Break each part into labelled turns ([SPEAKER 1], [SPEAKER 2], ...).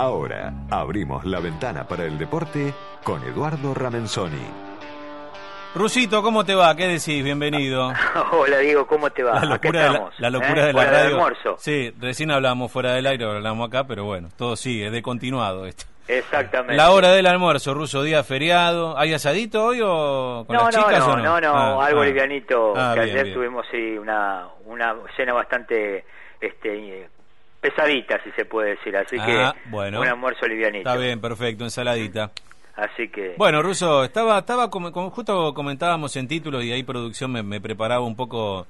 [SPEAKER 1] Ahora abrimos la ventana para el deporte con Eduardo Ramenzoni.
[SPEAKER 2] Rusito, ¿cómo te va? ¿Qué decís? Bienvenido.
[SPEAKER 3] Hola Diego, ¿cómo te va?
[SPEAKER 2] La locura, de la, la locura
[SPEAKER 3] ¿eh?
[SPEAKER 2] de la
[SPEAKER 3] Fuera del
[SPEAKER 2] radio.
[SPEAKER 3] almuerzo.
[SPEAKER 2] Sí, recién hablamos fuera del aire, hablamos acá, pero bueno, todo sigue, de continuado esto.
[SPEAKER 3] Exactamente.
[SPEAKER 2] La hora del almuerzo, Ruso, día feriado. ¿Hay asadito hoy o con
[SPEAKER 3] no,
[SPEAKER 2] las
[SPEAKER 3] no,
[SPEAKER 2] chicas
[SPEAKER 3] no,
[SPEAKER 2] o no?
[SPEAKER 3] no, no,
[SPEAKER 2] Ah,
[SPEAKER 3] algo
[SPEAKER 2] ah.
[SPEAKER 3] livianito.
[SPEAKER 2] Ah,
[SPEAKER 3] que
[SPEAKER 2] bien,
[SPEAKER 3] ayer
[SPEAKER 2] bien.
[SPEAKER 3] tuvimos sí, una, una cena bastante este, pesadita, si se puede decir. Así
[SPEAKER 2] Ah,
[SPEAKER 3] que
[SPEAKER 2] bueno.
[SPEAKER 3] un almuerzo livianito.
[SPEAKER 2] Está bien, perfecto, ensaladita.
[SPEAKER 3] Así que...
[SPEAKER 2] Bueno, Ruso, estaba, estaba como, como justo comentábamos en títulos y ahí producción me, me preparaba un poco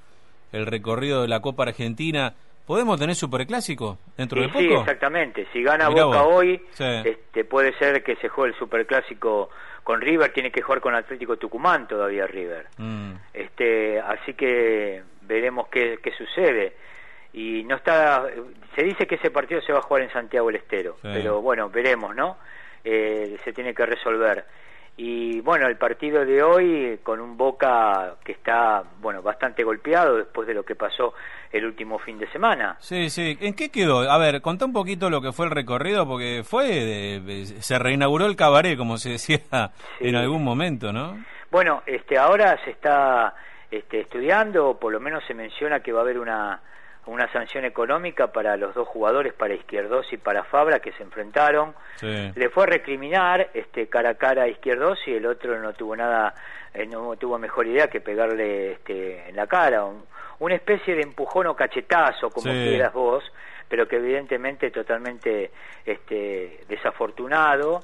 [SPEAKER 2] el recorrido de la Copa Argentina. ¿Podemos tener superclásico dentro
[SPEAKER 3] Y
[SPEAKER 2] de
[SPEAKER 3] sí,
[SPEAKER 2] poco?
[SPEAKER 3] exactamente. Si gana
[SPEAKER 2] Mirá
[SPEAKER 3] Boca
[SPEAKER 2] vos.
[SPEAKER 3] hoy,
[SPEAKER 2] Sí.
[SPEAKER 3] este, puede ser que se juegue el superclásico con River. Tiene que jugar con Atlético Tucumán todavía River.
[SPEAKER 2] Mm.
[SPEAKER 3] este así que veremos qué, qué sucede y no está se dice que ese partido se va a jugar en Santiago del Estero
[SPEAKER 2] Sí.
[SPEAKER 3] pero bueno veremos no Eh, se tiene que resolver y bueno el partido de hoy con un Boca que está bueno bastante golpeado después de lo que pasó el último fin de semana
[SPEAKER 2] Sí, sí. ¿En qué quedó? A ver, contá un poquito lo que fue el recorrido, porque fue, de- se reinauguró el cabaret, como se decía
[SPEAKER 3] Sí.
[SPEAKER 2] en algún momento, ¿no?
[SPEAKER 3] Bueno, este, ahora se está este, estudiando, o por lo menos se menciona que va a haber una, una sanción económica para los dos jugadores, para Izquierdos y para Fabra, que se enfrentaron.
[SPEAKER 2] Sí.
[SPEAKER 3] Le fue a recriminar este, cara a cara a Izquierdos y el otro no tuvo nada, eh, no tuvo mejor idea que pegarle este, en la cara, un- una especie de empujón o cachetazo, como
[SPEAKER 2] Sí.
[SPEAKER 3] quieras vos, pero que evidentemente totalmente este, desafortunado.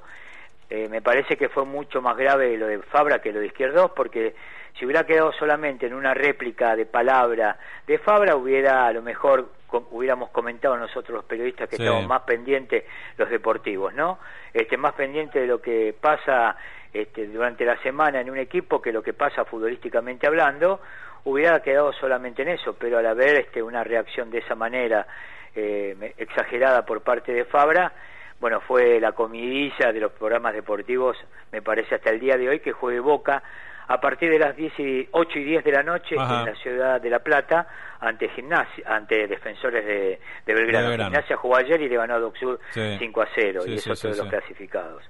[SPEAKER 3] Eh, me parece que fue mucho más grave lo de Fabra que lo de Izquierdos, porque si hubiera quedado solamente en una réplica de palabra de Fabra, hubiera a lo mejor hubiéramos comentado nosotros los periodistas que
[SPEAKER 2] Sí.
[SPEAKER 3] estamos más pendientes los deportivos, ¿no? Este más pendientes de lo que pasa este, durante la semana en un equipo que lo que pasa futbolísticamente hablando, hubiera quedado solamente en eso, pero al haber este, una reacción de esa manera eh, exagerada por parte de Fabra, bueno, fue la comidilla de los programas deportivos, me parece hasta el día de hoy, que juegue Boca a partir de las 10 y, 8 y 10 de la noche
[SPEAKER 2] Ajá.
[SPEAKER 3] en la ciudad de La Plata ante gimnasia, ante defensores de, de Belgrano.
[SPEAKER 2] De.
[SPEAKER 3] Gimnasia jugó ayer y le ganó a Docsud
[SPEAKER 2] Sí.
[SPEAKER 3] 5 a 0
[SPEAKER 2] Sí,
[SPEAKER 3] y
[SPEAKER 2] sí,
[SPEAKER 3] es otro
[SPEAKER 2] sí,
[SPEAKER 3] de los clasificados.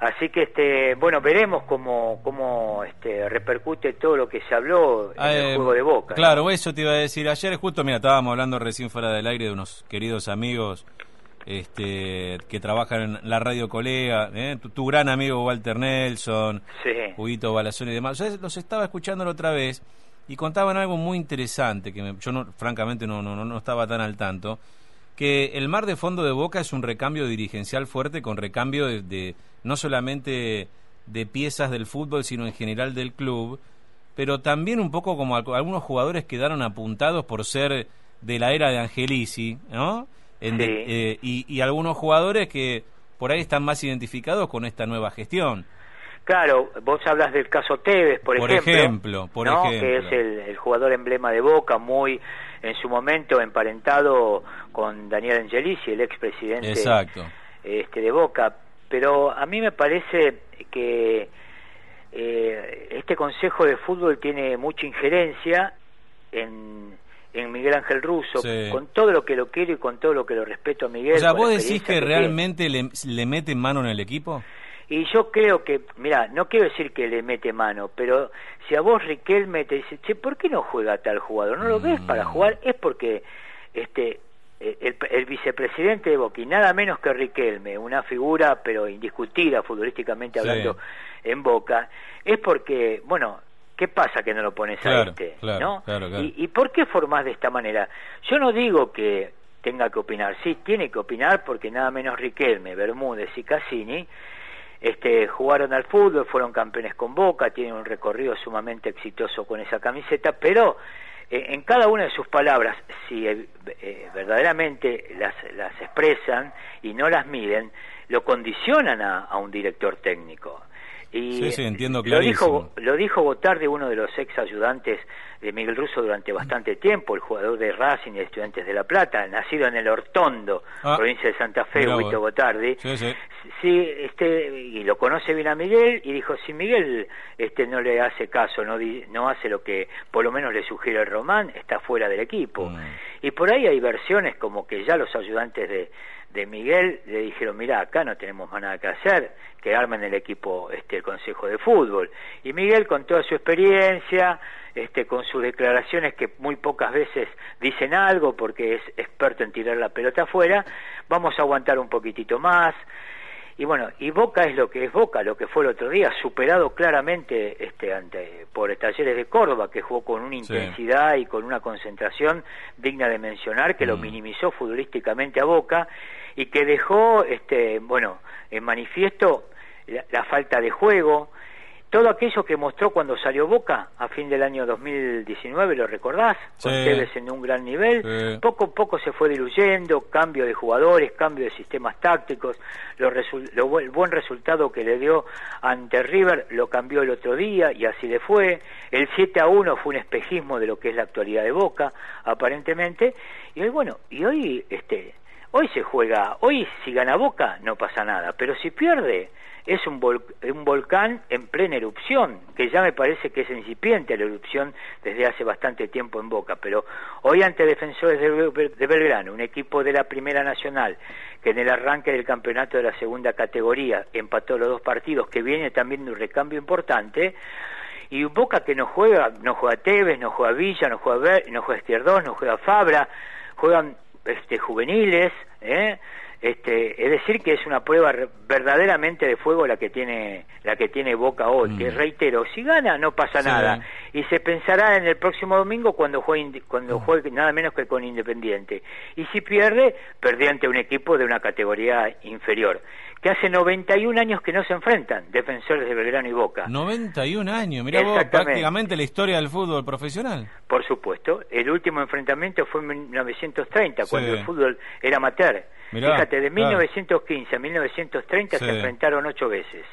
[SPEAKER 3] Así que este, bueno, veremos cómo, cómo este, repercute todo lo que se habló en
[SPEAKER 2] Ah,
[SPEAKER 3] el
[SPEAKER 2] eh,
[SPEAKER 3] juego de Boca. ¿no?
[SPEAKER 2] Claro, eso te iba a decir. Ayer justo, mira, estábamos hablando recién fuera del aire de unos queridos amigos este, que trabajan en la radio colega, ¿eh? tu, tu gran amigo Walter Nelson,
[SPEAKER 3] Sí.
[SPEAKER 2] Huguito Balazón y demás. Yo los estaba escuchando la otra vez y contaban algo muy interesante que me- yo no, francamente no, no, no- estaba tan al tanto, que el mar de fondo de Boca es un recambio dirigencial fuerte con recambio de, de- no solamente de piezas del fútbol, sino en general del club, pero también un poco como al- algunos jugadores quedaron apuntados por ser de la era de Angelici, ¿no? En de-
[SPEAKER 3] Sí.
[SPEAKER 2] eh, y, y algunos jugadores que por ahí están más identificados con esta nueva gestión.
[SPEAKER 3] Claro, vos hablas del caso Tevez, por,
[SPEAKER 2] Por
[SPEAKER 3] ejemplo,
[SPEAKER 2] ejemplo, por
[SPEAKER 3] ¿no?
[SPEAKER 2] ejemplo.
[SPEAKER 3] que es el, el jugador emblema de Boca, muy en su momento emparentado con Daniel Angelici, el expresidente
[SPEAKER 2] Exacto.
[SPEAKER 3] este, de Boca. Pero a mí me parece que eh, este Consejo de Fútbol tiene mucha injerencia en, en Miguel Ángel Russo,
[SPEAKER 2] Sí.
[SPEAKER 3] con todo lo que lo quiero y con todo lo que lo respeto a Miguel.
[SPEAKER 2] O sea, vos decís que realmente le, le meten mano en el equipo.
[SPEAKER 3] Y yo creo que, mira, no quiero decir que le mete mano, pero si a vos Riquelme te dice, che, ¿por qué no juega tal jugador? ¿No lo ves
[SPEAKER 2] Mm.
[SPEAKER 3] para jugar? Es porque este eh, el, el vicepresidente de Boca, y nada menos que Riquelme, una figura pero indiscutida futbolísticamente
[SPEAKER 2] Sí.
[SPEAKER 3] hablando en Boca, es porque, bueno, ¿qué pasa que no lo pones a
[SPEAKER 2] Claro,
[SPEAKER 3] este?
[SPEAKER 2] claro,
[SPEAKER 3] ¿no?
[SPEAKER 2] claro.
[SPEAKER 3] ¿Y, ¿Y por qué formás de esta manera? Yo no digo que tenga que opinar, sí, tiene que opinar porque nada menos Riquelme, Bermúdez y Cassini este, jugaron al fútbol, fueron campeones con Boca, tienen un recorrido sumamente exitoso con esa camiseta, pero eh, en cada una de sus palabras, si eh, eh, verdaderamente las, las expresan y no las miden, lo condicionan a, a un director técnico. Y
[SPEAKER 2] Sí, sí, entiendo
[SPEAKER 3] lo dijo,
[SPEAKER 2] clarísimo.
[SPEAKER 3] lo dijo Gotardi, uno de los ex ayudantes de Miguel Russo durante bastante tiempo, el jugador de Racing y de Estudiantes de La Plata, nacido en el Hortondo,
[SPEAKER 2] Ah,
[SPEAKER 3] provincia de Santa Fe, Huito. Gotardi.
[SPEAKER 2] Sí, sí.
[SPEAKER 3] Sí, este, y lo conoce bien a Miguel y dijo, si Miguel este, no le hace caso, no, no hace lo que por lo menos le sugiere el Román, está fuera del equipo.
[SPEAKER 2] Mm.
[SPEAKER 3] Y por ahí hay versiones como que ya los ayudantes de, de Miguel le dijeron, mira, acá no tenemos más nada que hacer, que armen el equipo, este, el Consejo de Fútbol. Y Miguel, con toda su experiencia, este, con sus declaraciones que muy pocas veces dicen algo porque es experto en tirar la pelota afuera, vamos a aguantar un poquitito más. Y bueno, y Boca es lo que es Boca, lo que fue el otro día, superado claramente este, ante, por Talleres de Córdoba, que jugó con una intensidad y con una concentración digna de mencionar, que lo mm. minimizó futbolísticamente a Boca y que dejó, este, bueno, en manifiesto la falta de juego, todo aquello que mostró cuando salió Boca a fin del año 2019, ¿lo recordás? Con Tevez en un gran nivel. Poco a poco se fue diluyendo, cambio de jugadores, cambio de sistemas tácticos. Lo el buen resultado que le dio ante River lo cambió el otro día y así le fue. El 7 a 1 fue un espejismo de lo que es la actualidad de Boca, aparentemente. Y hoy, bueno, y hoy, este, hoy se juega, hoy si gana Boca no pasa nada, pero si pierde es un, un volcán en plena erupción, que ya me parece que es incipiente la erupción desde hace bastante tiempo en Boca, pero hoy ante Defensores de Belgrano, un equipo de la Primera Nacional, que en el arranque del campeonato de la segunda categoría empató los dos partidos, que viene también de un recambio importante, y Boca que no juega, no juega Tevez, no juega Villa, no juega, Ver, no juega no juega Fabra, juegan este, juveniles, ¿eh? Este, es decir que es una prueba verdaderamente de fuego la que tiene la que tiene Boca hoy que mm. reitero si gana no pasa nada y se pensará en el próximo domingo cuando juegue cuando mm. juegue nada menos que con Independiente y si pierde perdió ante un equipo de una categoría inferior que hace 91 años que no se enfrentan, defensores de Belgrano y Boca.
[SPEAKER 2] 91 años, mira vos, prácticamente la historia del fútbol profesional.
[SPEAKER 3] Por supuesto, el último enfrentamiento fue en 1930, cuando el fútbol era amateur. Fíjate, de 1915 a 1930 se enfrentaron ocho veces.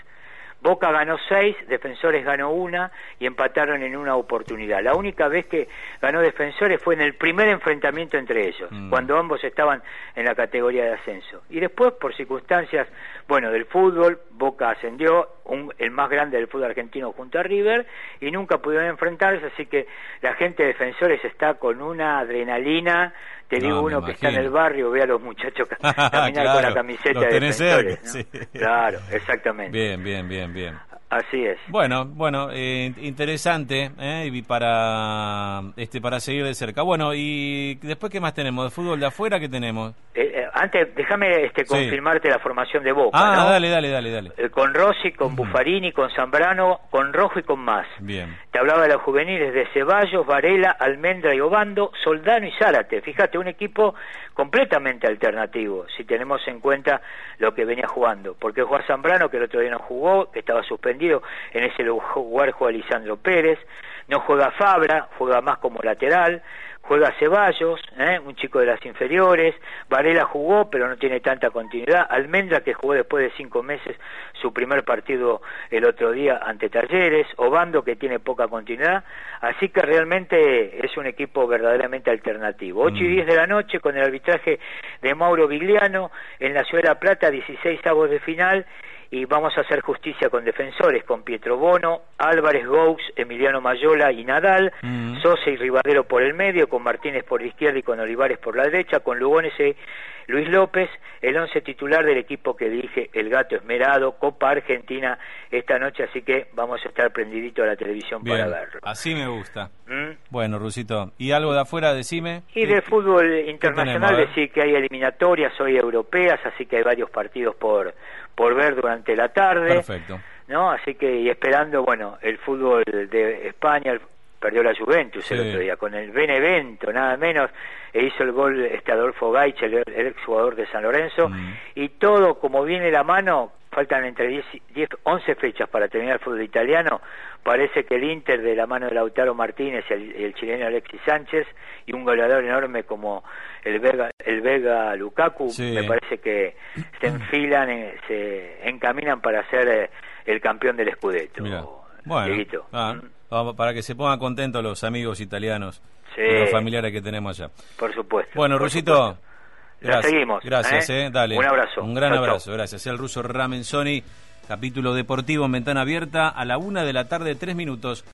[SPEAKER 3] Boca ganó seis, Defensores ganó una y empataron en una oportunidad. La única vez que ganó Defensores fue en el primer enfrentamiento entre ellos, mm. cuando ambos estaban en la categoría de ascenso. Y después, por circunstancias, bueno, del fútbol, Boca ascendió, el más grande del fútbol argentino junto a River, y nunca pudieron enfrentarse, así que la gente de Defensores está con una adrenalina te digo uno que está en el barrio, ve a los muchachos caminar con la camiseta de defensores. Claro, exactamente.
[SPEAKER 2] Bien, bien, bien, bien.
[SPEAKER 3] Así es.
[SPEAKER 2] Bueno, bueno, eh, interesante ¿eh? y para este para seguir de cerca. Bueno, y después qué más tenemos de fútbol de afuera qué tenemos.
[SPEAKER 3] Eh, eh, antes déjame este confirmarte la formación de Boca.
[SPEAKER 2] Ah, dale, dale, dale, dale.
[SPEAKER 3] con Rossi, con Buffarini, con Zambrano, con Rojo y con más.
[SPEAKER 2] Bien.
[SPEAKER 3] Te hablaba de los juveniles de Ceballos, Varela, Almendra y Obando, Soldano y Zárate. Fíjate, un equipo completamente alternativo si tenemos en cuenta lo que venía jugando, porque Juan Zambrano que el otro día no jugó, que estaba suspendido en ese lugar juega Lisandro Pérez, no juega Fabra, juega más como lateral, juega Ceballos, ¿eh? un chico de las inferiores, Varela jugó pero no tiene tanta continuidad, Almendra que jugó después de cinco meses su primer partido el otro día ante Talleres, Obando que tiene poca continuidad, así que realmente es un equipo verdaderamente alternativo. 8 y 10 mm. de la noche con el arbitraje de Mauro Vigliano en la Ciudad de La Plata, 16 avos de final y vamos a hacer justicia con defensores, con Pietro Bono, Álvarez Gaux, Emiliano Mayola y Nadal, mm. Sosa y Ribadero por el medio, con Martínez por la izquierda y con Olivares por la derecha, con Lugones y Luis López, el once titular del equipo que dirige el Gato Esmerado, Copa Argentina esta noche, así que vamos a estar prendidito a la televisión para verlo.
[SPEAKER 2] Así me gusta. ¿Mm? Bueno, Rusito, ¿y algo de afuera, decime?
[SPEAKER 3] Y de fútbol internacional, decir que hay eliminatorias hoy europeas, así que hay varios partidos por por ver durante la tarde.
[SPEAKER 2] Perfecto.
[SPEAKER 3] ¿No? Así que y esperando, bueno, el fútbol de España perdió la Juventus el otro día con el Benevento, nada menos, e hizo el gol este Adolfo Gaich, el, ex jugador de San Lorenzo, mm. y todo como viene la mano, faltan entre 10, 10, 11 fechas para terminar el fútbol italiano, parece que el Inter de la mano de Lautaro Martínez y el, chileno Alexis Sánchez y un goleador enorme como el Vega, el Vega Lukaku, me parece que se enfilan, eh, se encaminan para ser eh, el campeón del Scudetto.
[SPEAKER 2] Bueno, ah, ¿Mm? para que se pongan contentos los amigos italianos y los familiares que tenemos allá.
[SPEAKER 3] Por supuesto.
[SPEAKER 2] Bueno, Rusito,
[SPEAKER 3] gracias. seguimos.
[SPEAKER 2] Gracias, ¿eh? Dale.
[SPEAKER 3] Un abrazo.
[SPEAKER 2] Un gran abrazo, gracias. El ruso Ramenzoni, capítulo deportivo en ventana abierta a la una de la tarde, tres minutos.